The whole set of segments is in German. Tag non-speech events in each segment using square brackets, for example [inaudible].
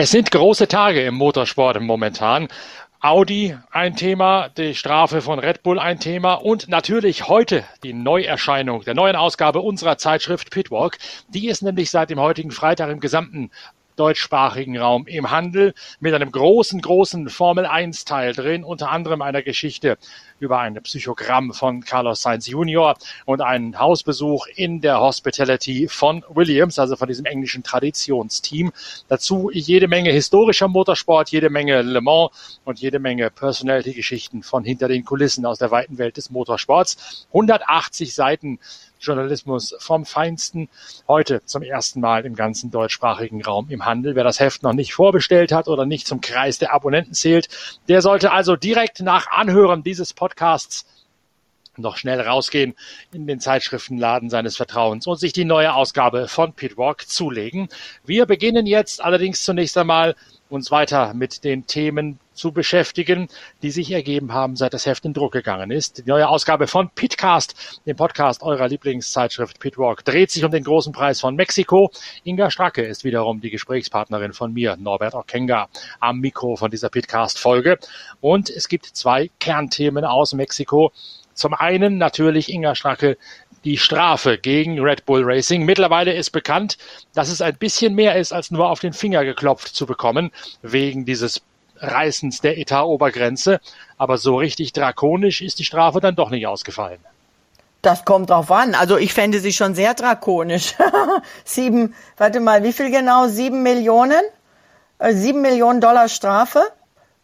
Es sind große Tage im Motorsport momentan. Audi ein Thema, die Strafe von Red Bull ein Thema und natürlich heute die Neuerscheinung der neuen Ausgabe unserer Zeitschrift Pitwalk. Die ist nämlich seit dem heutigen Freitag im gesamten deutschsprachigen Raum im Handel mit einem großen, großen Formel 1 Teil drin, unter anderem einer Geschichte über ein Psychogramm von Carlos Sainz Jr. und einen Hausbesuch in der Hospitality von Williams, also von diesem englischen Traditionsteam. Dazu jede Menge historischer Motorsport, jede Menge Le Mans und jede Menge Personality-Geschichten von hinter den Kulissen aus der weiten Welt des Motorsports. 180 Seiten Journalismus vom Feinsten. Heute zum ersten Mal im ganzen deutschsprachigen Raum im Handel. Wer das Heft noch nicht vorbestellt hat oder nicht zum Kreis der Abonnenten zählt, der sollte also direkt nach Anhören dieses Podcasts noch schnell rausgehen in den Zeitschriftenladen seines Vertrauens und sich die neue Ausgabe von Pitwalk zulegen. Wir beginnen jetzt allerdings zunächst einmal uns weiter mit den Themen zu beschäftigen, die sich ergeben haben, seit das Heft in Druck gegangen ist. Die neue Ausgabe von Pitcast, dem Podcast eurer Lieblingszeitschrift Pitwalk, dreht sich um den großen Preis von Mexiko. Inga Stracke ist wiederum die Gesprächspartnerin von mir, Norbert Okenga, am Mikro von dieser Pitcast-Folge. Und es gibt zwei Kernthemen aus Mexiko. Zum einen natürlich Inga Stracke die Strafe gegen Red Bull Racing. Mittlerweile ist bekannt, dass es ein bisschen mehr ist, als nur auf den Finger geklopft zu bekommen, wegen dieses Reißens der Etatobergrenze. Aber so richtig drakonisch ist die Strafe dann doch nicht ausgefallen. Das kommt drauf an. Also ich fände sie schon sehr drakonisch. [laughs] Sieben, warte mal, wie viel genau? Sieben Millionen? Äh, sieben Millionen Dollar Strafe?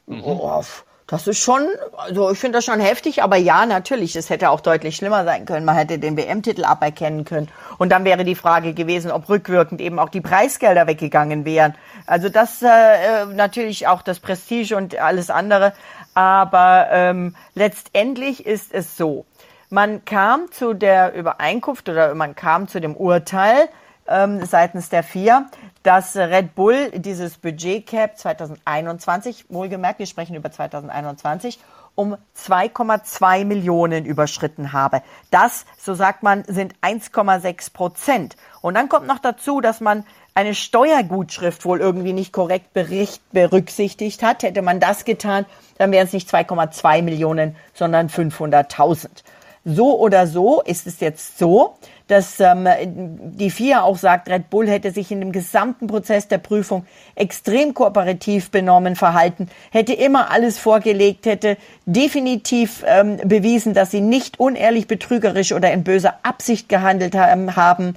Mhm. Oh, das ist schon, also ich finde das schon heftig, aber ja, natürlich, es hätte auch deutlich schlimmer sein können. Man hätte den WM-Titel aberkennen können. Und dann wäre die Frage gewesen, ob rückwirkend eben auch die Preisgelder weggegangen wären. Also das äh, äh natürlich auch das Prestige und alles andere. Aber ähm, letztendlich ist es so. Man kam zu der Übereinkunft oder man kam zu dem Urteil ähm, seitens der vier, dass Red Bull dieses Budgetcap 2021, wohlgemerkt, wir sprechen über 2021, um 2,2 Millionen überschritten habe. Das, so sagt man, sind 1,6 Prozent. Und dann kommt noch dazu, dass man eine Steuergutschrift wohl irgendwie nicht korrekt bericht, berücksichtigt hat. Hätte man das getan, dann wären es nicht 2,2 Millionen, sondern 500.000. So oder so ist es jetzt so, dass ähm, die FIA auch sagt, Red Bull hätte sich in dem gesamten Prozess der Prüfung extrem kooperativ benommen, verhalten, hätte immer alles vorgelegt, hätte definitiv ähm, bewiesen, dass sie nicht unehrlich, betrügerisch oder in böser Absicht gehandelt haben.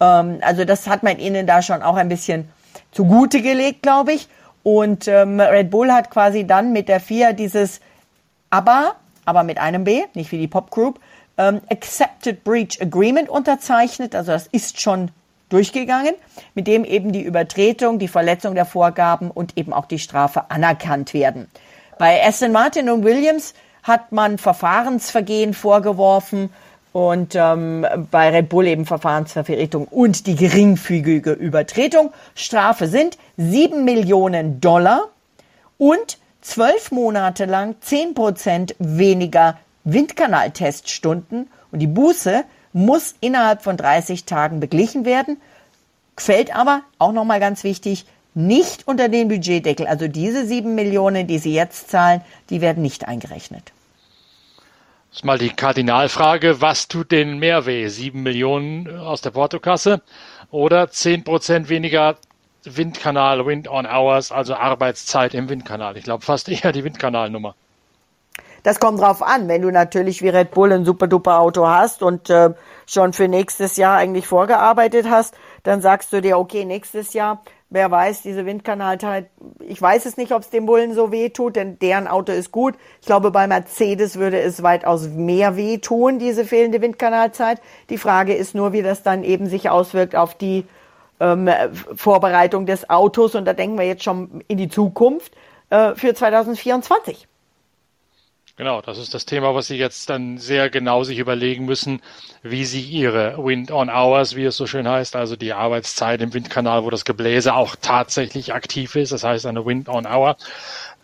Ähm, also das hat man ihnen da schon auch ein bisschen zugute gelegt, glaube ich. Und ähm, Red Bull hat quasi dann mit der FIA dieses aber, aber mit einem B, nicht wie die Pop Group, ähm, Accepted Breach Agreement unterzeichnet, also das ist schon durchgegangen, mit dem eben die Übertretung, die Verletzung der Vorgaben und eben auch die Strafe anerkannt werden. Bei Aston Martin und Williams hat man Verfahrensvergehen vorgeworfen und ähm, bei Red Bull eben Verfahrensvertretung und die geringfügige Übertretung. Strafe sind sieben Millionen Dollar und zwölf Monate lang zehn Prozent weniger Windkanalteststunden und die Buße muss innerhalb von 30 Tagen beglichen werden, fällt aber, auch nochmal ganz wichtig, nicht unter den Budgetdeckel. Also diese sieben Millionen, die Sie jetzt zahlen, die werden nicht eingerechnet. Das ist mal die Kardinalfrage, was tut denen mehr weh? Sieben Millionen aus der Portokasse oder zehn Prozent weniger Windkanal, Wind on Hours, also Arbeitszeit im Windkanal? Ich glaube fast eher die Windkanalnummer. Das kommt drauf an, wenn du natürlich wie Red Bull ein super duper Auto hast und äh, schon für nächstes Jahr eigentlich vorgearbeitet hast, dann sagst du dir, okay, nächstes Jahr, wer weiß, diese Windkanalzeit, ich weiß es nicht, ob es dem Bullen so weh tut, denn deren Auto ist gut. Ich glaube, bei Mercedes würde es weitaus mehr weh tun, diese fehlende Windkanalzeit. Die Frage ist nur, wie das dann eben sich auswirkt auf die ähm, Vorbereitung des Autos und da denken wir jetzt schon in die Zukunft äh, für 2024. Genau, das ist das Thema, was Sie jetzt dann sehr genau sich überlegen müssen, wie Sie Ihre Wind-on-Hours, wie es so schön heißt, also die Arbeitszeit im Windkanal, wo das Gebläse auch tatsächlich aktiv ist, das heißt eine Wind-on-Hour,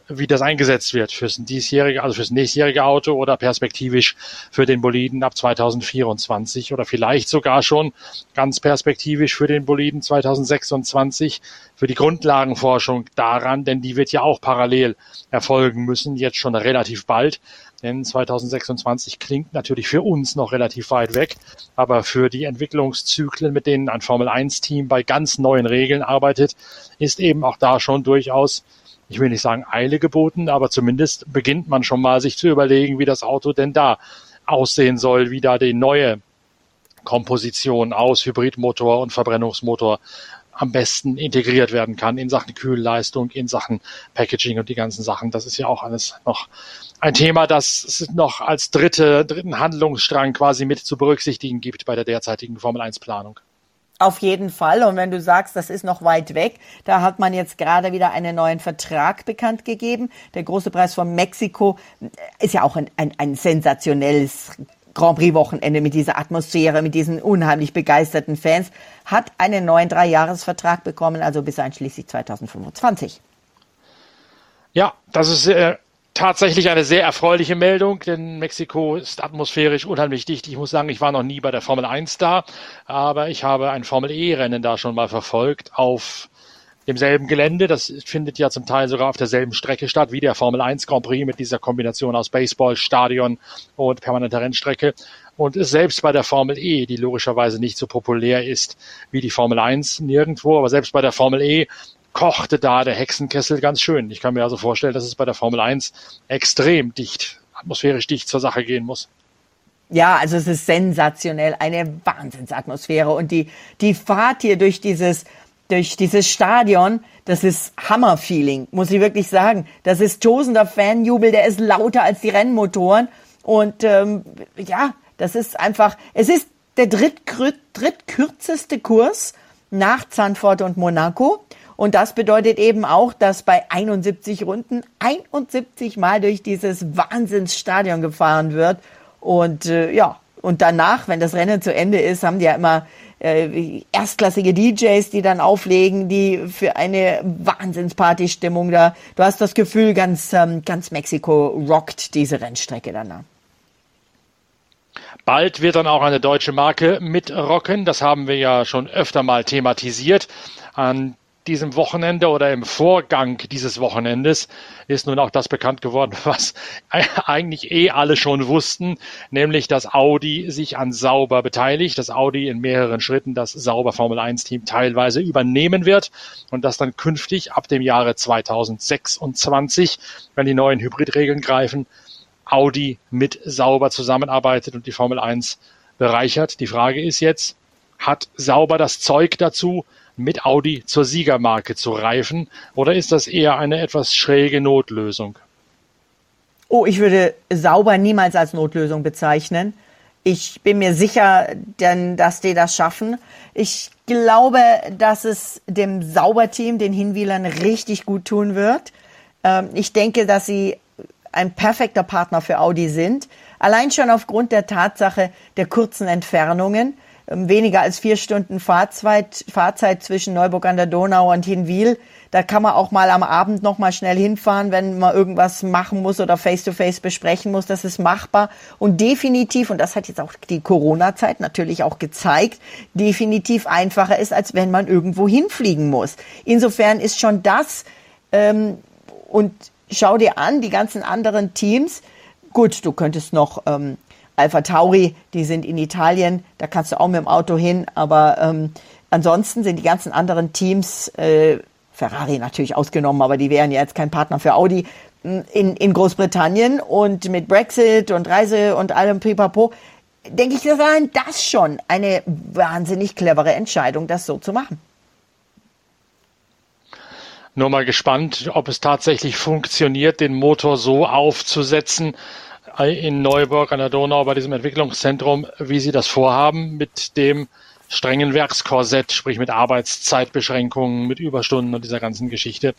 wie das eingesetzt wird fürs diesjährige, also fürs nächstjährige Auto oder perspektivisch für den Boliden ab 2024 oder vielleicht sogar schon ganz perspektivisch für den Boliden 2026 für die Grundlagenforschung daran, denn die wird ja auch parallel erfolgen müssen, jetzt schon relativ bald. Denn 2026 klingt natürlich für uns noch relativ weit weg, aber für die Entwicklungszyklen, mit denen ein Formel 1 Team bei ganz neuen Regeln arbeitet, ist eben auch da schon durchaus ich will nicht sagen Eile geboten, aber zumindest beginnt man schon mal sich zu überlegen, wie das Auto denn da aussehen soll, wie da die neue Komposition aus Hybridmotor und Verbrennungsmotor am besten integriert werden kann in Sachen Kühlleistung, in Sachen Packaging und die ganzen Sachen. Das ist ja auch alles noch ein Thema, das es noch als dritte, dritten Handlungsstrang quasi mit zu berücksichtigen gibt bei der derzeitigen Formel 1 Planung. Auf jeden Fall. Und wenn du sagst, das ist noch weit weg, da hat man jetzt gerade wieder einen neuen Vertrag bekannt gegeben. Der große Preis von Mexiko ist ja auch ein, ein, ein sensationelles Grand Prix-Wochenende mit dieser Atmosphäre, mit diesen unheimlich begeisterten Fans, hat einen neuen Dreijahresvertrag bekommen, also bis einschließlich 2025. Ja, das ist äh, tatsächlich eine sehr erfreuliche Meldung, denn Mexiko ist atmosphärisch unheimlich dicht. Ich muss sagen, ich war noch nie bei der Formel 1 da, aber ich habe ein Formel E-Rennen da schon mal verfolgt auf demselben Gelände. Das findet ja zum Teil sogar auf derselben Strecke statt wie der Formel 1 Grand Prix mit dieser Kombination aus Baseball, Stadion und permanenter Rennstrecke. Und selbst bei der Formel E, die logischerweise nicht so populär ist wie die Formel 1 nirgendwo, aber selbst bei der Formel E kochte da der Hexenkessel ganz schön. Ich kann mir also vorstellen, dass es bei der Formel 1 extrem dicht, atmosphärisch dicht zur Sache gehen muss. Ja, also es ist sensationell, eine Wahnsinnsatmosphäre und die, die Fahrt hier durch dieses, durch dieses Stadion, das ist Hammer-Feeling, muss ich wirklich sagen. Das ist tosender Fanjubel, der ist lauter als die Rennmotoren und ähm, ja, das ist einfach, es ist der drittkürzeste Kurs nach Zandvoort und Monaco und das bedeutet eben auch, dass bei 71 Runden 71 Mal durch dieses Wahnsinnsstadion gefahren wird. Und äh, ja, und danach, wenn das Rennen zu Ende ist, haben die ja immer äh, erstklassige DJs, die dann auflegen, die für eine Wahnsinnsparty-Stimmung da. Du hast das Gefühl, ganz, ähm, ganz Mexiko rockt diese Rennstrecke danach. Bald wird dann auch eine deutsche Marke mitrocken. Das haben wir ja schon öfter mal thematisiert. An diesem Wochenende oder im Vorgang dieses Wochenendes ist nun auch das bekannt geworden, [laughs] was eigentlich eh alle schon wussten, nämlich dass Audi sich an Sauber beteiligt, dass Audi in mehreren Schritten das Sauber Formel 1 Team teilweise übernehmen wird und dass dann künftig ab dem Jahre 2026, wenn die neuen Hybridregeln greifen, Audi mit Sauber zusammenarbeitet und die Formel 1 bereichert. Die Frage ist jetzt, hat Sauber das Zeug dazu, mit Audi zur Siegermarke zu reifen? Oder ist das eher eine etwas schräge Notlösung? Oh, ich würde sauber niemals als Notlösung bezeichnen. Ich bin mir sicher, denn, dass die das schaffen. Ich glaube, dass es dem Sauberteam, den Hinwielern, richtig gut tun wird. Ähm, ich denke, dass sie ein perfekter Partner für Audi sind. Allein schon aufgrund der Tatsache der kurzen Entfernungen. Ähm, weniger als vier Stunden Fahrzeit, Fahrzeit zwischen Neuburg an der Donau und Hinwil. Da kann man auch mal am Abend noch mal schnell hinfahren, wenn man irgendwas machen muss oder face-to-face -face besprechen muss. Das ist machbar und definitiv, und das hat jetzt auch die Corona-Zeit natürlich auch gezeigt, definitiv einfacher ist, als wenn man irgendwo hinfliegen muss. Insofern ist schon das, ähm, und schau dir an, die ganzen anderen Teams, gut, du könntest noch ähm, Alpha Tauri, die sind in Italien, da kannst du auch mit dem Auto hin, aber ähm, ansonsten sind die ganzen anderen Teams, äh, Ferrari natürlich ausgenommen, aber die wären ja jetzt kein Partner für Audi, in, in Großbritannien. Und mit Brexit und Reise und allem pipapo, denke ich, das war das schon eine wahnsinnig clevere Entscheidung, das so zu machen. Nur mal gespannt, ob es tatsächlich funktioniert, den Motor so aufzusetzen, in Neuburg an der Donau bei diesem Entwicklungszentrum, wie Sie das vorhaben mit dem strengen Werkskorsett, sprich mit Arbeitszeitbeschränkungen, mit Überstunden und dieser ganzen Geschichte.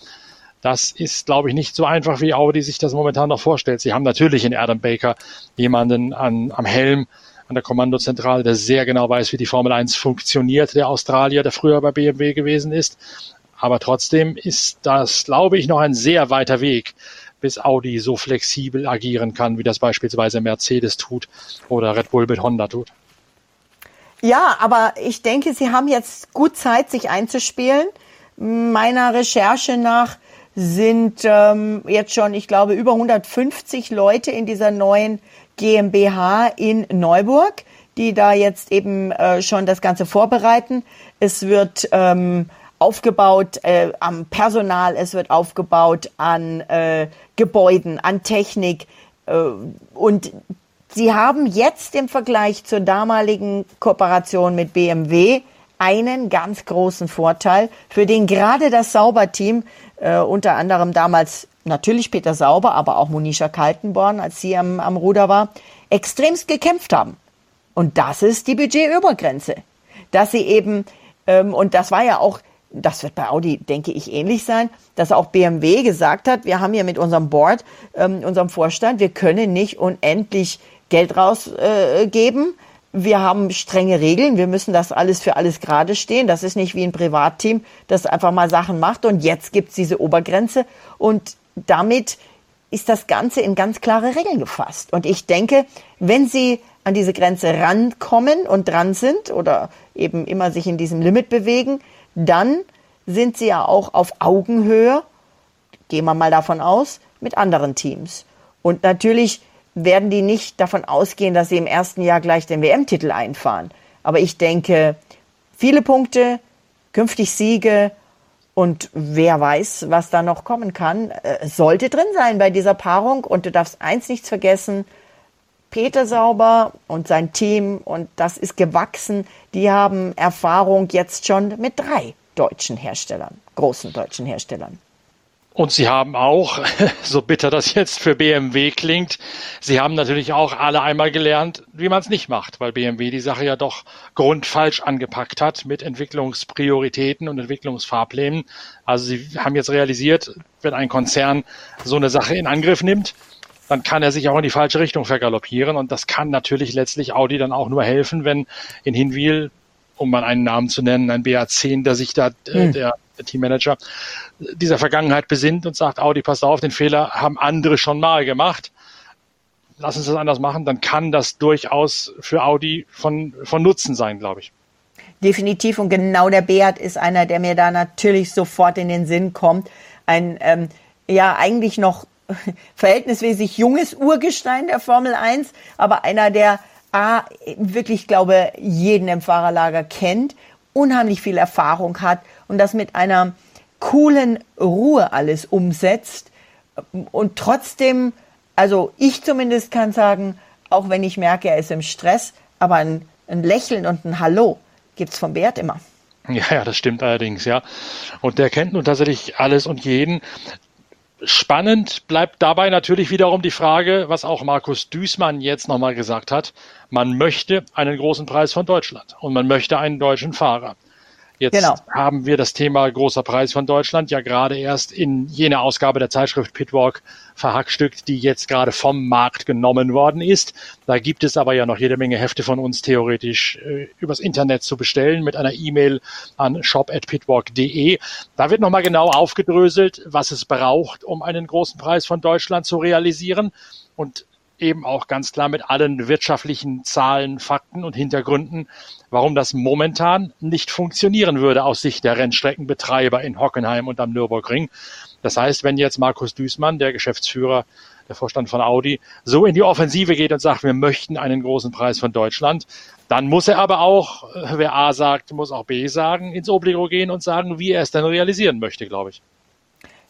Das ist, glaube ich, nicht so einfach, wie Audi sich das momentan noch vorstellt. Sie haben natürlich in Adam Baker jemanden an, am Helm, an der Kommandozentrale, der sehr genau weiß, wie die Formel 1 funktioniert, der Australier, der früher bei BMW gewesen ist. Aber trotzdem ist das, glaube ich, noch ein sehr weiter Weg, bis Audi so flexibel agieren kann, wie das beispielsweise Mercedes tut oder Red Bull mit Honda tut. Ja, aber ich denke, Sie haben jetzt gut Zeit, sich einzuspielen. Meiner Recherche nach sind ähm, jetzt schon, ich glaube, über 150 Leute in dieser neuen GmbH in Neuburg, die da jetzt eben äh, schon das Ganze vorbereiten. Es wird ähm, aufgebaut äh, am Personal, es wird aufgebaut an äh, Gebäuden, an Technik. Äh, und sie haben jetzt im Vergleich zur damaligen Kooperation mit BMW einen ganz großen Vorteil, für den gerade das Sauberteam, äh, unter anderem damals natürlich Peter Sauber, aber auch Monisha Kaltenborn, als sie am, am Ruder war, extremst gekämpft haben. Und das ist die Budgetübergrenze. Dass sie eben, ähm, und das war ja auch, das wird bei Audi, denke ich, ähnlich sein, dass auch BMW gesagt hat, wir haben hier mit unserem Board, ähm, unserem Vorstand, wir können nicht unendlich Geld rausgeben. Äh, wir haben strenge Regeln, wir müssen das alles für alles gerade stehen. Das ist nicht wie ein Privatteam, das einfach mal Sachen macht und jetzt gibt es diese Obergrenze und damit ist das Ganze in ganz klare Regeln gefasst. Und ich denke, wenn Sie an diese Grenze rankommen und dran sind oder eben immer sich in diesem Limit bewegen, dann sind Sie ja auch auf Augenhöhe, gehen wir mal davon aus, mit anderen Teams. Und natürlich werden die nicht davon ausgehen, dass sie im ersten Jahr gleich den WM-Titel einfahren. Aber ich denke, viele Punkte, künftig Siege und wer weiß, was da noch kommen kann, äh, sollte drin sein bei dieser Paarung. Und du darfst eins nicht vergessen, Peter Sauber und sein Team, und das ist gewachsen, die haben Erfahrung jetzt schon mit drei deutschen Herstellern, großen deutschen Herstellern. Und sie haben auch, [laughs] so bitter das jetzt für BMW klingt, sie haben natürlich auch alle einmal gelernt, wie man es nicht macht, weil BMW die Sache ja doch grundfalsch angepackt hat mit Entwicklungsprioritäten und Entwicklungsfahrplänen. Also sie haben jetzt realisiert, wenn ein Konzern so eine Sache in Angriff nimmt, dann kann er sich auch in die falsche Richtung vergaloppieren. Und das kann natürlich letztlich Audi dann auch nur helfen, wenn in Hinwil um mal einen Namen zu nennen, ein BA10, der sich da, äh, hm. der, der Teammanager, dieser Vergangenheit besinnt und sagt, Audi, pass auf, den Fehler haben andere schon mal gemacht. Lass uns das anders machen, dann kann das durchaus für Audi von, von Nutzen sein, glaube ich. Definitiv und genau der Beat ist einer, der mir da natürlich sofort in den Sinn kommt. Ein, ähm, ja, eigentlich noch [laughs] verhältnismäßig junges Urgestein der Formel 1, aber einer, der A, wirklich, glaube, jeden im Fahrerlager kennt, unheimlich viel Erfahrung hat und das mit einer coolen Ruhe alles umsetzt und trotzdem, also ich zumindest kann sagen, auch wenn ich merke, er ist im Stress, aber ein, ein Lächeln und ein Hallo gibt's vom Bert immer. Ja, ja, das stimmt allerdings, ja. Und der kennt nun tatsächlich alles und jeden. Spannend bleibt dabei natürlich wiederum die Frage, was auch Markus Düßmann jetzt nochmal gesagt hat. Man möchte einen großen Preis von Deutschland und man möchte einen deutschen Fahrer. Jetzt genau. haben wir das Thema großer Preis von Deutschland ja gerade erst in jener Ausgabe der Zeitschrift Pitwalk verhackstückt, die jetzt gerade vom Markt genommen worden ist. Da gibt es aber ja noch jede Menge Hefte von uns theoretisch äh, übers Internet zu bestellen mit einer E-Mail an shop@pitwalk.de. Da wird nochmal genau aufgedröselt, was es braucht, um einen großen Preis von Deutschland zu realisieren. Und eben auch ganz klar mit allen wirtschaftlichen Zahlen, Fakten und Hintergründen, warum das momentan nicht funktionieren würde aus Sicht der Rennstreckenbetreiber in Hockenheim und am Nürburgring. Das heißt, wenn jetzt Markus Düßmann, der Geschäftsführer, der Vorstand von Audi, so in die Offensive geht und sagt, wir möchten einen großen Preis von Deutschland, dann muss er aber auch, wer A sagt, muss auch B sagen, ins Obligo gehen und sagen, wie er es denn realisieren möchte, glaube ich.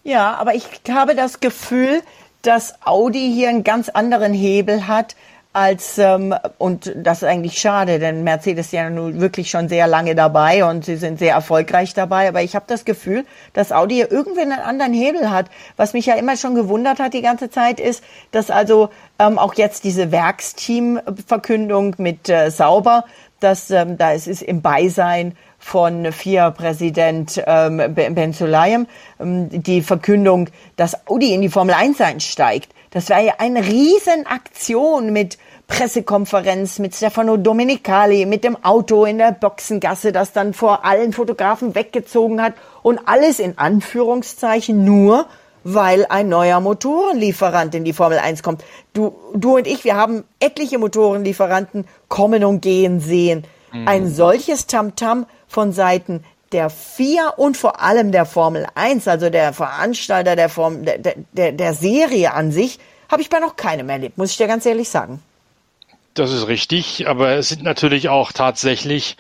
Ja, aber ich habe das Gefühl, dass Audi hier einen ganz anderen Hebel hat als ähm, und das ist eigentlich schade, denn Mercedes ist ja nun wirklich schon sehr lange dabei und sie sind sehr erfolgreich dabei. Aber ich habe das Gefühl, dass Audi hier irgendwie einen anderen Hebel hat. Was mich ja immer schon gewundert hat die ganze Zeit ist, dass also ähm, auch jetzt diese Werksteam-Verkündung mit äh, Sauber, dass ähm, da es ist im Beisein von FIA-Präsident ähm, Ben Sulayem, ähm, die Verkündung, dass Audi in die Formel 1 einsteigt. Das war ja eine Riesenaktion mit Pressekonferenz mit Stefano Domenicali, mit dem Auto in der Boxengasse, das dann vor allen Fotografen weggezogen hat und alles in Anführungszeichen nur, weil ein neuer Motorenlieferant in die Formel 1 kommt. Du, du und ich, wir haben etliche Motorenlieferanten kommen und gehen sehen. Mhm. Ein solches Tamtam -Tam von Seiten der FIA und vor allem der Formel 1, also der Veranstalter der, Form, der, der, der Serie an sich, habe ich bei noch keinem erlebt, muss ich dir ganz ehrlich sagen. Das ist richtig, aber es sind natürlich auch tatsächlich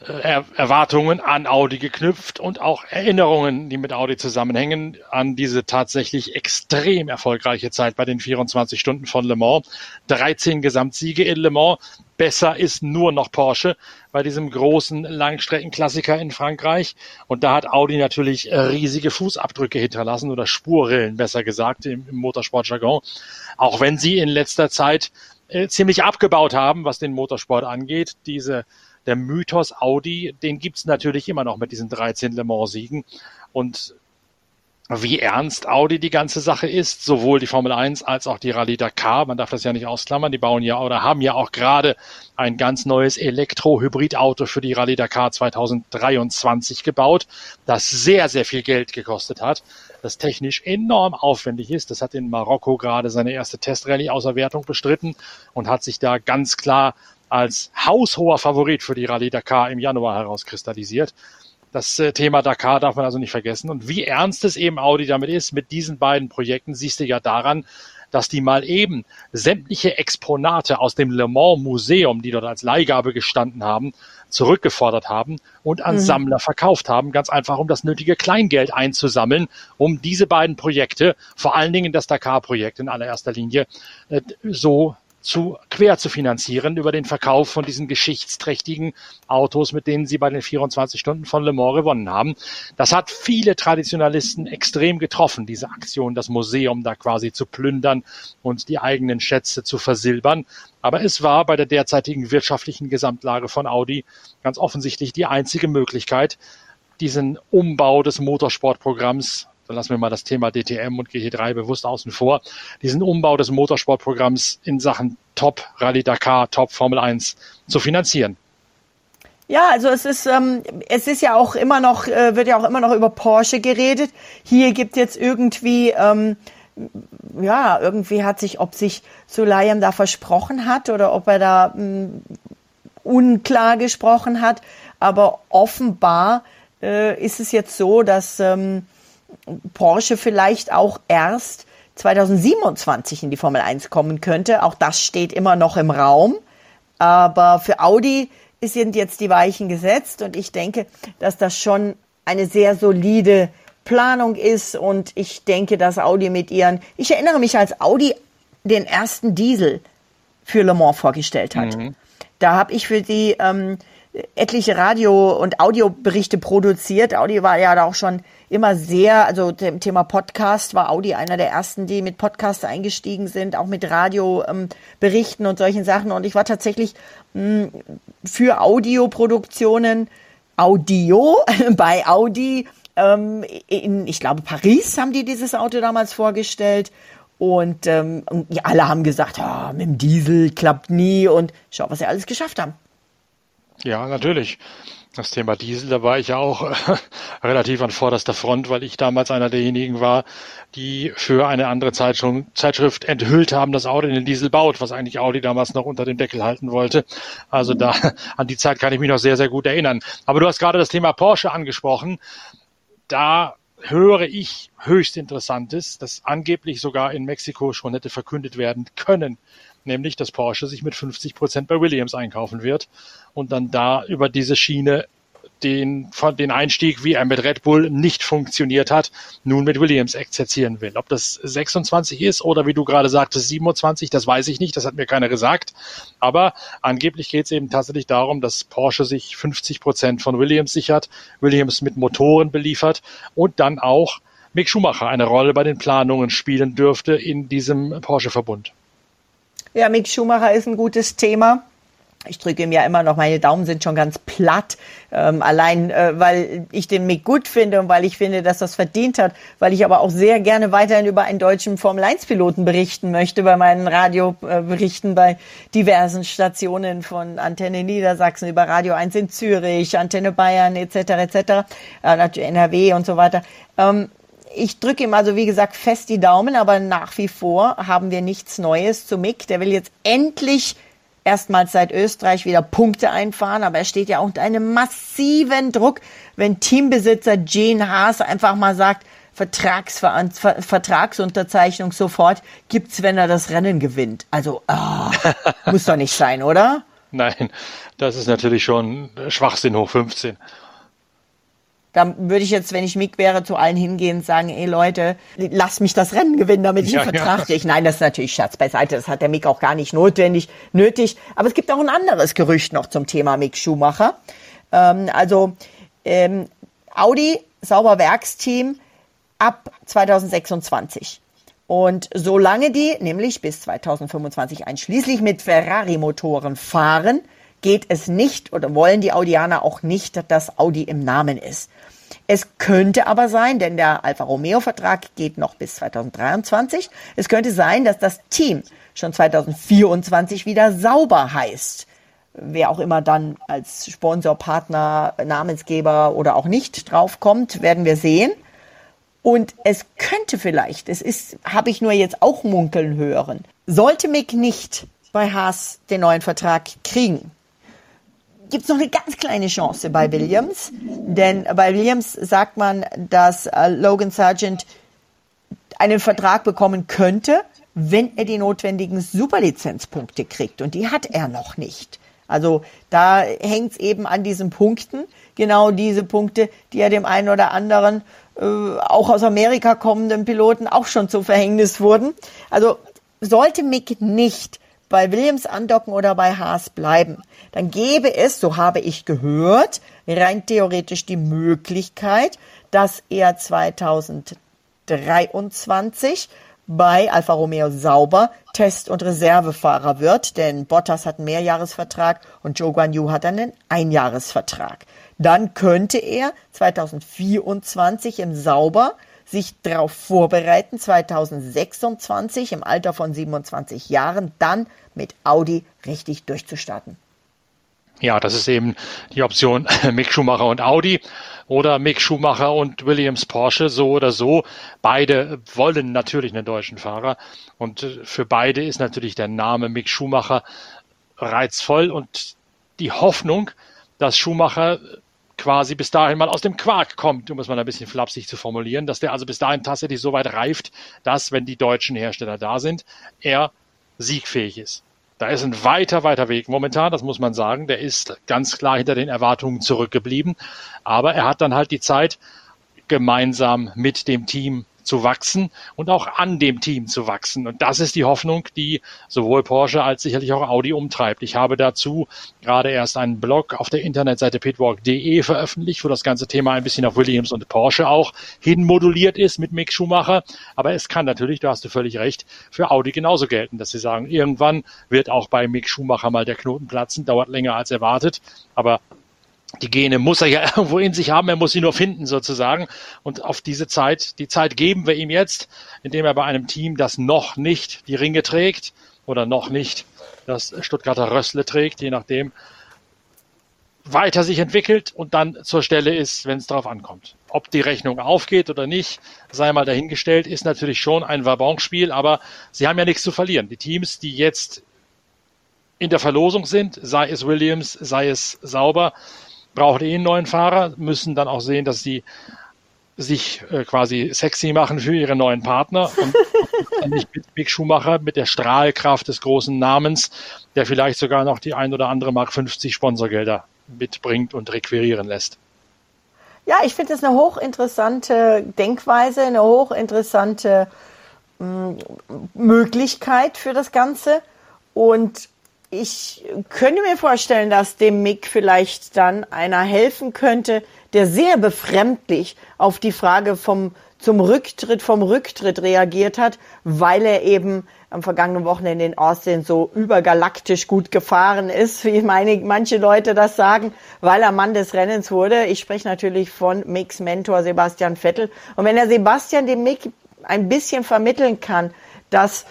äh, Erwartungen an Audi geknüpft und auch Erinnerungen, die mit Audi zusammenhängen, an diese tatsächlich extrem erfolgreiche Zeit bei den 24 Stunden von Le Mans. 13 Gesamtsiege in Le Mans. Besser ist nur noch Porsche bei diesem großen Langstreckenklassiker in Frankreich. Und da hat Audi natürlich riesige Fußabdrücke hinterlassen oder Spurrillen, besser gesagt, im, im Motorsportjargon. Auch wenn sie in letzter Zeit äh, ziemlich abgebaut haben, was den Motorsport angeht. Diese, der Mythos Audi, den gibt's natürlich immer noch mit diesen 13 Le Mans-Siegen. Und wie ernst Audi die ganze Sache ist, sowohl die Formel 1 als auch die Rallye Dakar. Man darf das ja nicht ausklammern. Die bauen ja oder haben ja auch gerade ein ganz neues Elektro-Hybrid-Auto für die Rallye Dakar 2023 gebaut, das sehr, sehr viel Geld gekostet hat, das technisch enorm aufwendig ist. Das hat in Marokko gerade seine erste Testrallye außer Wertung bestritten und hat sich da ganz klar als haushoher Favorit für die Rallye Dakar im Januar herauskristallisiert. Das äh, Thema Dakar darf man also nicht vergessen. Und wie ernst es eben Audi damit ist, mit diesen beiden Projekten, siehst du ja daran, dass die mal eben sämtliche Exponate aus dem Le Mans Museum, die dort als Leihgabe gestanden haben, zurückgefordert haben und an mhm. Sammler verkauft haben, ganz einfach, um das nötige Kleingeld einzusammeln, um diese beiden Projekte, vor allen Dingen das Dakar-Projekt in allererster Linie, äh, so zu quer zu finanzieren über den Verkauf von diesen geschichtsträchtigen Autos, mit denen sie bei den 24 Stunden von Le Mans gewonnen haben. Das hat viele Traditionalisten extrem getroffen, diese Aktion, das Museum da quasi zu plündern und die eigenen Schätze zu versilbern. Aber es war bei der derzeitigen wirtschaftlichen Gesamtlage von Audi ganz offensichtlich die einzige Möglichkeit, diesen Umbau des Motorsportprogramms dann lassen wir mal das Thema DTM und GT3 bewusst außen vor, diesen Umbau des Motorsportprogramms in Sachen Top Rallye Dakar, Top Formel 1 zu finanzieren. Ja, also es ist ähm, es ist ja auch immer noch äh, wird ja auch immer noch über Porsche geredet. Hier gibt jetzt irgendwie ähm, ja irgendwie hat sich ob sich Sulayem da versprochen hat oder ob er da mh, hm, unklar gesprochen hat, aber offenbar äh, ist es jetzt so, dass ähm, Porsche vielleicht auch erst 2027 in die Formel 1 kommen könnte. Auch das steht immer noch im Raum. Aber für Audi sind jetzt die Weichen gesetzt und ich denke, dass das schon eine sehr solide Planung ist und ich denke, dass Audi mit ihren, ich erinnere mich, als Audi den ersten Diesel für Le Mans vorgestellt hat. Mhm. Da habe ich für die ähm, etliche Radio- und Audioberichte produziert. Audi war ja da auch schon immer sehr, also dem Thema Podcast war Audi einer der ersten, die mit Podcasts eingestiegen sind, auch mit Radioberichten ähm, und solchen Sachen. Und ich war tatsächlich mh, für Audioproduktionen Audio [laughs] bei Audi. Ähm, in, ich glaube, Paris haben die dieses Auto damals vorgestellt. Und ähm, alle haben gesagt, oh, mit dem Diesel klappt nie. Und schau, was sie alles geschafft haben. Ja, natürlich. Das Thema Diesel, da war ich ja auch äh, [laughs] relativ an vorderster Front, weil ich damals einer derjenigen war, die für eine andere Zeitschrift enthüllt haben, dass Audi den Diesel baut, was eigentlich Audi damals noch unter dem Deckel halten wollte. Also da [laughs] an die Zeit kann ich mich noch sehr, sehr gut erinnern. Aber du hast gerade das Thema Porsche angesprochen. Da höre ich höchst Interessantes, das angeblich sogar in Mexiko schon hätte verkündet werden können, nämlich dass Porsche sich mit 50 Prozent bei Williams einkaufen wird und dann da über diese Schiene den, den Einstieg, wie er mit Red Bull nicht funktioniert hat, nun mit Williams exerzieren will. Ob das 26 ist oder wie du gerade sagtest, 27, das weiß ich nicht, das hat mir keiner gesagt. Aber angeblich geht es eben tatsächlich darum, dass Porsche sich 50 Prozent von Williams sichert, Williams mit Motoren beliefert und dann auch Mick Schumacher eine Rolle bei den Planungen spielen dürfte in diesem Porsche-Verbund. Ja, Mick Schumacher ist ein gutes Thema. ich drücke ihm ja immer noch, meine Daumen sind schon ganz platt, ähm, allein äh, weil ich den Mick gut finde und weil ich finde, dass das verdient hat, weil ich aber auch sehr gerne weiterhin über einen deutschen Formel-1-Piloten berichten möchte, bei meinen Radioberichten bei diversen Stationen von Antenne Niedersachsen über Radio 1 in Zürich, Antenne Bayern etc. etc., äh, NRW und so weiter. Ähm, ich drücke ihm also, wie gesagt, fest die Daumen, aber nach wie vor haben wir nichts Neues zu Mick. Der will jetzt endlich erstmals seit Österreich wieder Punkte einfahren, aber er steht ja unter einem massiven Druck, wenn Teambesitzer Gene Haas einfach mal sagt, Vertragsver Vertragsunterzeichnung sofort gibt's, wenn er das Rennen gewinnt. Also oh, muss doch nicht sein, oder? [laughs] Nein, das ist natürlich schon Schwachsinn hoch 15 da würde ich jetzt, wenn ich Mick wäre, zu allen hingehen und sagen, ey Leute, lass mich das Rennen gewinnen, damit ich ja, einen Vertrag ja. kriege. Nein, das ist natürlich Schatz beiseite. Das hat der Mick auch gar nicht notwendig, nötig. Aber es gibt auch ein anderes Gerücht noch zum Thema Mick Schumacher. Ähm, also ähm, Audi, sauber Werksteam, ab 2026. Und solange die, nämlich bis 2025 einschließlich mit Ferrari-Motoren fahren, geht es nicht oder wollen die Audianer auch nicht, dass Audi im Namen ist. Es könnte aber sein, denn der Alfa Romeo Vertrag geht noch bis 2023. Es könnte sein, dass das Team schon 2024 wieder sauber heißt. Wer auch immer dann als Sponsor, Partner, Namensgeber oder auch nicht draufkommt, werden wir sehen. Und es könnte vielleicht, es ist, habe ich nur jetzt auch munkeln hören, sollte Mick nicht bei Haas den neuen Vertrag kriegen, gibt es noch eine ganz kleine Chance bei Williams. Denn bei Williams sagt man, dass äh, Logan Sargent einen Vertrag bekommen könnte, wenn er die notwendigen Superlizenzpunkte kriegt. Und die hat er noch nicht. Also da hängt es eben an diesen Punkten. Genau diese Punkte, die ja dem einen oder anderen äh, auch aus Amerika kommenden Piloten auch schon zu Verhängnis wurden. Also sollte Mick nicht bei Williams andocken oder bei Haas bleiben, dann gäbe es, so habe ich gehört, rein theoretisch die Möglichkeit, dass er 2023 bei Alfa Romeo Sauber Test- und Reservefahrer wird, denn Bottas hat einen Mehrjahresvertrag und Joe Guan Yu hat einen Einjahresvertrag. Dann könnte er 2024 im Sauber sich darauf vorbereiten, 2026 im Alter von 27 Jahren dann mit Audi richtig durchzustarten. Ja, das ist eben die Option [laughs] Mick Schumacher und Audi oder Mick Schumacher und Williams Porsche, so oder so. Beide wollen natürlich einen deutschen Fahrer und äh, für beide ist natürlich der Name Mick Schumacher reizvoll und die Hoffnung, dass Schumacher quasi bis dahin mal aus dem Quark kommt, um es mal ein bisschen flapsig zu formulieren, dass der also bis dahin tatsächlich so weit reift, dass, wenn die deutschen Hersteller da sind, er siegfähig ist. Da ist ein weiter, weiter Weg momentan, das muss man sagen. Der ist ganz klar hinter den Erwartungen zurückgeblieben. Aber er hat dann halt die Zeit, gemeinsam mit dem Team zu wachsen und auch an dem Team zu wachsen. Und das ist die Hoffnung, die sowohl Porsche als sicherlich auch Audi umtreibt. Ich habe dazu gerade erst einen Blog auf der Internetseite pitwalk.de veröffentlicht, wo das ganze Thema ein bisschen auf Williams und Porsche auch hinmoduliert ist mit Mick Schumacher. Aber es kann natürlich, da hast du völlig recht, für Audi genauso gelten, dass sie sagen, irgendwann wird auch bei Mick Schumacher mal der Knoten platzen, dauert länger als erwartet. Aber die Gene muss er ja [laughs] irgendwo in sich haben, er muss sie nur finden sozusagen. Und auf diese Zeit, die Zeit geben wir ihm jetzt, indem er bei einem Team, das noch nicht die Ringe trägt oder noch nicht das Stuttgarter Rössle trägt, je nachdem, weiter sich entwickelt und dann zur Stelle ist, wenn es darauf ankommt. Ob die Rechnung aufgeht oder nicht, sei mal dahingestellt, ist natürlich schon ein Wabonspiel, aber sie haben ja nichts zu verlieren. Die Teams, die jetzt in der Verlosung sind, sei es Williams, sei es Sauber, brauchen eh einen neuen Fahrer, müssen dann auch sehen, dass sie sich äh, quasi sexy machen für ihre neuen Partner und [laughs] nicht mit Mick Schumacher mit der Strahlkraft des großen Namens, der vielleicht sogar noch die ein oder andere Mark 50 Sponsorgelder mitbringt und requirieren lässt. Ja, ich finde das eine hochinteressante Denkweise, eine hochinteressante mm, Möglichkeit für das Ganze. Und ich könnte mir vorstellen, dass dem Mick vielleicht dann einer helfen könnte, der sehr befremdlich auf die Frage vom zum Rücktritt vom Rücktritt reagiert hat, weil er eben am vergangenen Wochenende in Austin so übergalaktisch gut gefahren ist, wie meine, manche Leute das sagen, weil er Mann des Rennens wurde. Ich spreche natürlich von Micks Mentor Sebastian Vettel. Und wenn er Sebastian dem Mick ein bisschen vermitteln kann, dass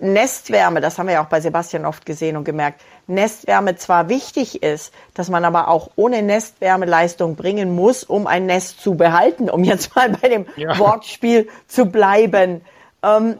Nestwärme, das haben wir ja auch bei Sebastian oft gesehen und gemerkt, Nestwärme zwar wichtig ist, dass man aber auch ohne Nestwärme Leistung bringen muss, um ein Nest zu behalten, um jetzt mal bei dem ja. Wortspiel zu bleiben. Ähm,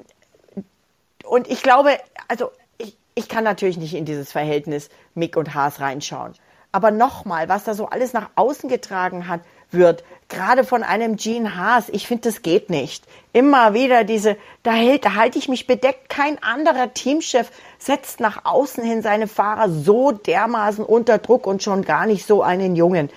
und ich glaube, also ich, ich kann natürlich nicht in dieses Verhältnis Mick und Haas reinschauen. Aber nochmal, was da so alles nach außen getragen hat, wird, gerade von einem Gene Haas. Ich finde, das geht nicht. Immer wieder diese, da, hält, da halte ich mich bedeckt. Kein anderer Teamchef setzt nach außen hin seine Fahrer so dermaßen unter Druck und schon gar nicht so einen Jungen.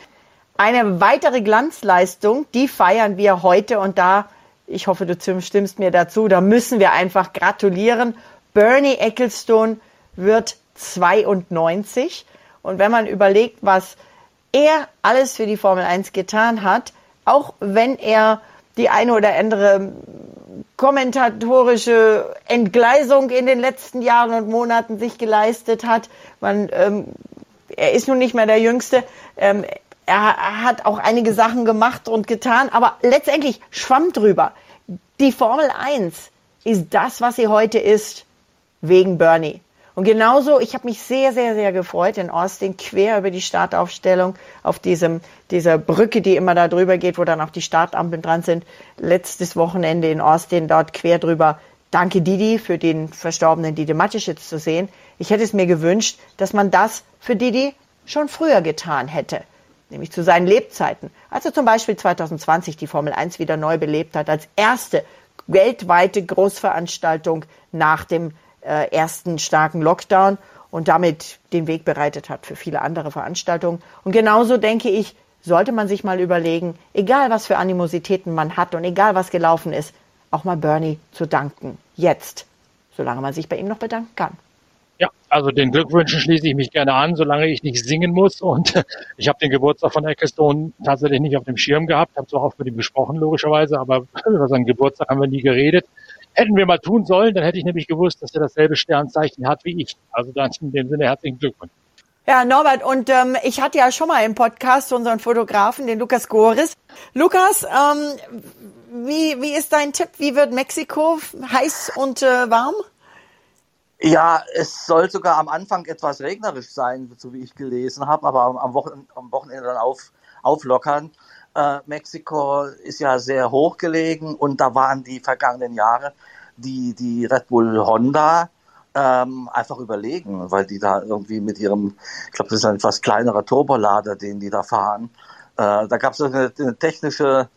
Eine weitere Glanzleistung, die feiern wir heute und da, ich hoffe, du stimmst mir dazu, da müssen wir einfach gratulieren. Bernie Ecclestone wird 92 und wenn man überlegt, was er alles für die Formel 1 getan hat, auch wenn er die eine oder andere kommentatorische Entgleisung in den letzten Jahren und Monaten sich geleistet hat. Man, ähm, er ist nun nicht mehr der Jüngste. Ähm, er hat auch einige Sachen gemacht und getan, aber letztendlich schwamm drüber. Die Formel 1 ist das, was sie heute ist, wegen Bernie. Und genauso, ich habe mich sehr, sehr, sehr gefreut in Austin, quer über die Startaufstellung auf diesem, dieser Brücke, die immer da drüber geht, wo dann auch die Startampeln dran sind. Letztes Wochenende in Austin, dort quer drüber. Danke Didi für den verstorbenen Didi Mateschitz zu sehen. Ich hätte es mir gewünscht, dass man das für Didi schon früher getan hätte. Nämlich zu seinen Lebzeiten. Als er zum Beispiel 2020 die Formel 1 wieder neu belebt hat, als erste weltweite Großveranstaltung nach dem äh, ersten starken Lockdown und damit den Weg bereitet hat für viele andere Veranstaltungen. Und genauso denke ich, sollte man sich mal überlegen, egal was für Animositäten man hat und egal was gelaufen ist, auch mal Bernie zu danken. Jetzt, solange man sich bei ihm noch bedanken kann. Ja, also den Glückwünschen schließe ich mich gerne an, solange ich nicht singen muss. Und [laughs] ich habe den Geburtstag von Ecclestone tatsächlich nicht auf dem Schirm gehabt, habe zwar oft mit ihm gesprochen, logischerweise, aber [laughs] über seinen Geburtstag haben wir nie geredet. Hätten wir mal tun sollen, dann hätte ich nämlich gewusst, dass er dasselbe Sternzeichen hat wie ich. Also dann in dem Sinne herzlichen Glückwunsch. Ja, Norbert, und ähm, ich hatte ja schon mal im Podcast unseren Fotografen, den Lukas Goris. Lukas, ähm, wie, wie ist dein Tipp? Wie wird Mexiko heiß und äh, warm? Ja, es soll sogar am Anfang etwas regnerisch sein, so wie ich gelesen habe, aber am, Wochen, am Wochenende dann auf, auflockern. Äh, Mexiko ist ja sehr hoch gelegen und da waren die vergangenen Jahre die, die Red Bull Honda ähm, einfach überlegen, weil die da irgendwie mit ihrem, ich glaube, das ist ein etwas kleinerer Turbolader, den die da fahren. Äh, da gab es eine, eine technische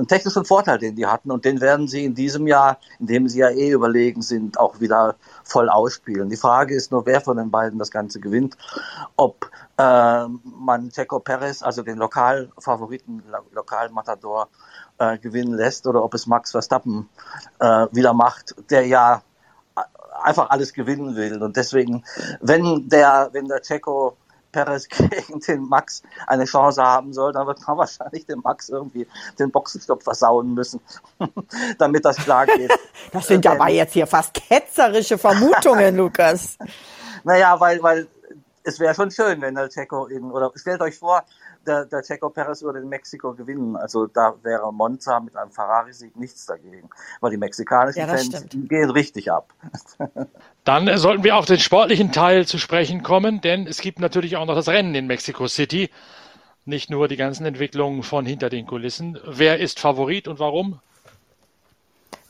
einen technischen Vorteil, den die hatten. Und den werden sie in diesem Jahr, in dem sie ja eh überlegen sind, auch wieder voll ausspielen. Die Frage ist nur, wer von den beiden das Ganze gewinnt. Ob äh, man Checo Perez, also den Lokalfavoriten, Lokalmatador, äh, gewinnen lässt oder ob es Max Verstappen äh, wieder macht, der ja einfach alles gewinnen will. Und deswegen, wenn der, wenn der Checo Perez [laughs] gegen den Max eine Chance haben soll, dann wird man [laughs] wahrscheinlich dem Max irgendwie den Boxenstopp versauen müssen, [laughs] damit das klar geht. das sind aber jetzt hier fast ketzerische Vermutungen, Lukas. Naja, weil, weil es wäre schon schön, wenn der Checo in, oder stellt euch vor, der, der Checo Perez würde in Mexiko gewinnen. Also da wäre Monza mit einem Ferrari-Sieg nichts dagegen. Weil die mexikanischen ja, Fans die gehen richtig ab. [laughs] Dann sollten wir auf den sportlichen Teil zu sprechen kommen, denn es gibt natürlich auch noch das Rennen in Mexico City. Nicht nur die ganzen Entwicklungen von hinter den Kulissen. Wer ist Favorit und warum?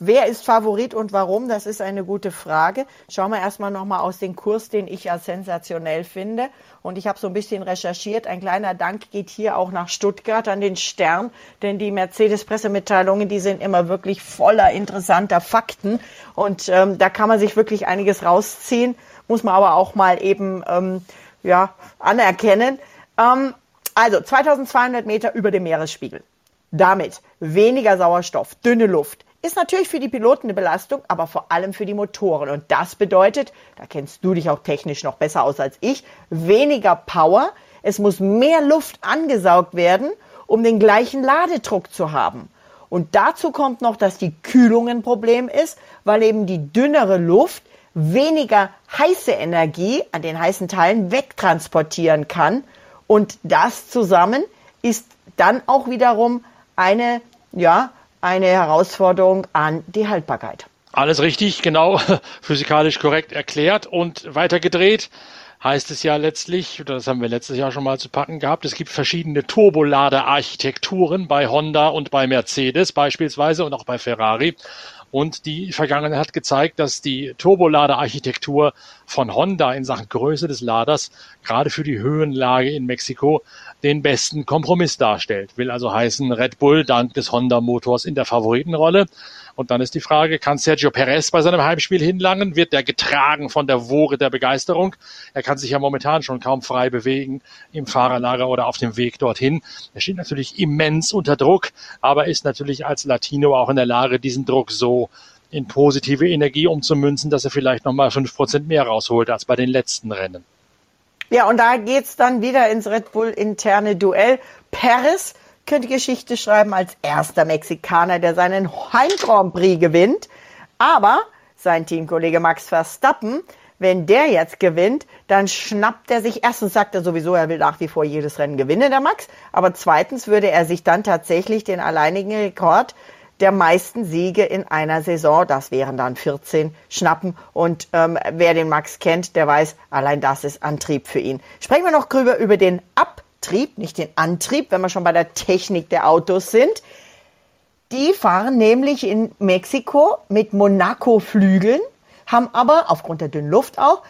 Wer ist Favorit und warum? Das ist eine gute Frage. Schauen wir erstmal nochmal aus dem Kurs, den ich ja sensationell finde. Und ich habe so ein bisschen recherchiert. Ein kleiner Dank geht hier auch nach Stuttgart an den Stern, denn die Mercedes-Pressemitteilungen, die sind immer wirklich voller interessanter Fakten. Und ähm, da kann man sich wirklich einiges rausziehen, muss man aber auch mal eben ähm, ja, anerkennen. Ähm, also 2200 Meter über dem Meeresspiegel. Damit weniger Sauerstoff, dünne Luft, ist natürlich für die Piloten eine Belastung, aber vor allem für die Motoren. Und das bedeutet, da kennst du dich auch technisch noch besser aus als ich, weniger Power. Es muss mehr Luft angesaugt werden, um den gleichen Ladedruck zu haben. Und dazu kommt noch, dass die Kühlung ein Problem ist, weil eben die dünnere Luft weniger heiße Energie an den heißen Teilen wegtransportieren kann. Und das zusammen ist dann auch wiederum eine, ja, eine Herausforderung an die Haltbarkeit. Alles richtig, genau, [laughs] physikalisch korrekt erklärt und weitergedreht heißt es ja letztlich, das haben wir letztes Jahr schon mal zu packen gehabt, es gibt verschiedene Turbolader-Architekturen bei Honda und bei Mercedes beispielsweise und auch bei Ferrari. Und die Vergangenheit hat gezeigt, dass die Turbolader-Architektur von Honda in Sachen Größe des Laders gerade für die Höhenlage in Mexiko den besten Kompromiss darstellt. Will also heißen, Red Bull dank des Honda-Motors in der Favoritenrolle. Und dann ist die Frage, kann Sergio Perez bei seinem Heimspiel hinlangen? Wird er getragen von der Woge der Begeisterung? Er kann sich ja momentan schon kaum frei bewegen im Fahrerlager oder auf dem Weg dorthin. Er steht natürlich immens unter Druck, aber ist natürlich als Latino auch in der Lage, diesen Druck so in positive Energie umzumünzen, dass er vielleicht nochmal fünf Prozent mehr rausholt als bei den letzten Rennen. Ja, und da geht's dann wieder ins Red Bull interne Duell. Paris könnte Geschichte schreiben als erster Mexikaner, der seinen Heim Grand Prix gewinnt. Aber sein Teamkollege Max Verstappen, wenn der jetzt gewinnt, dann schnappt er sich, erstens sagt er sowieso, er will nach wie vor jedes Rennen gewinnen, der Max, aber zweitens würde er sich dann tatsächlich den alleinigen Rekord der meisten Siege in einer Saison, das wären dann 14, schnappen. Und ähm, wer den Max kennt, der weiß, allein das ist Antrieb für ihn. Sprechen wir noch drüber über den Abtrieb, nicht den Antrieb, wenn wir schon bei der Technik der Autos sind. Die fahren nämlich in Mexiko mit Monaco-Flügeln, haben aber aufgrund der dünnen Luft auch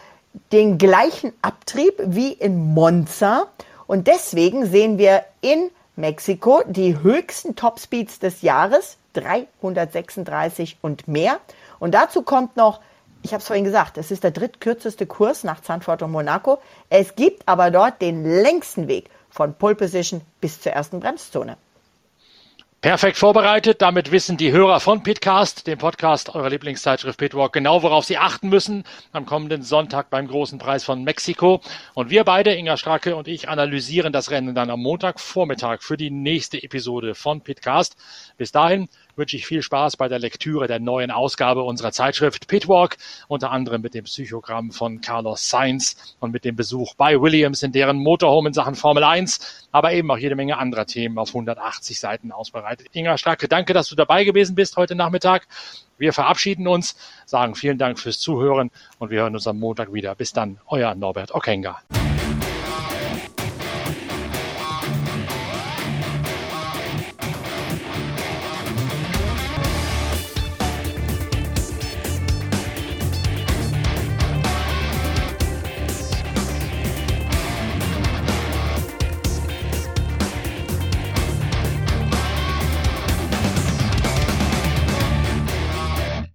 den gleichen Abtrieb wie in Monza. Und deswegen sehen wir in Mexiko die höchsten Topspeeds des Jahres, 336 und mehr. Und dazu kommt noch, ich habe es vorhin gesagt, es ist der drittkürzeste Kurs nach Zandvoort und Monaco. Es gibt aber dort den längsten Weg von Pole Position bis zur ersten Bremszone. Perfekt vorbereitet. Damit wissen die Hörer von Pitcast, dem Podcast eurer Lieblingszeitschrift Pitwalk, genau worauf sie achten müssen am kommenden Sonntag beim großen Preis von Mexiko. Und wir beide, Inga Stracke und ich, analysieren das Rennen dann am Montagvormittag für die nächste Episode von Pitcast. Bis dahin wünsche ich viel Spaß bei der Lektüre der neuen Ausgabe unserer Zeitschrift Pitwalk, unter anderem mit dem Psychogramm von Carlos Sainz und mit dem Besuch bei Williams in deren Motorhome in Sachen Formel 1, aber eben auch jede Menge anderer Themen auf 180 Seiten ausbereitet. Inga Starke, danke, dass du dabei gewesen bist heute Nachmittag. Wir verabschieden uns, sagen vielen Dank fürs Zuhören und wir hören uns am Montag wieder. Bis dann, euer Norbert Okenga.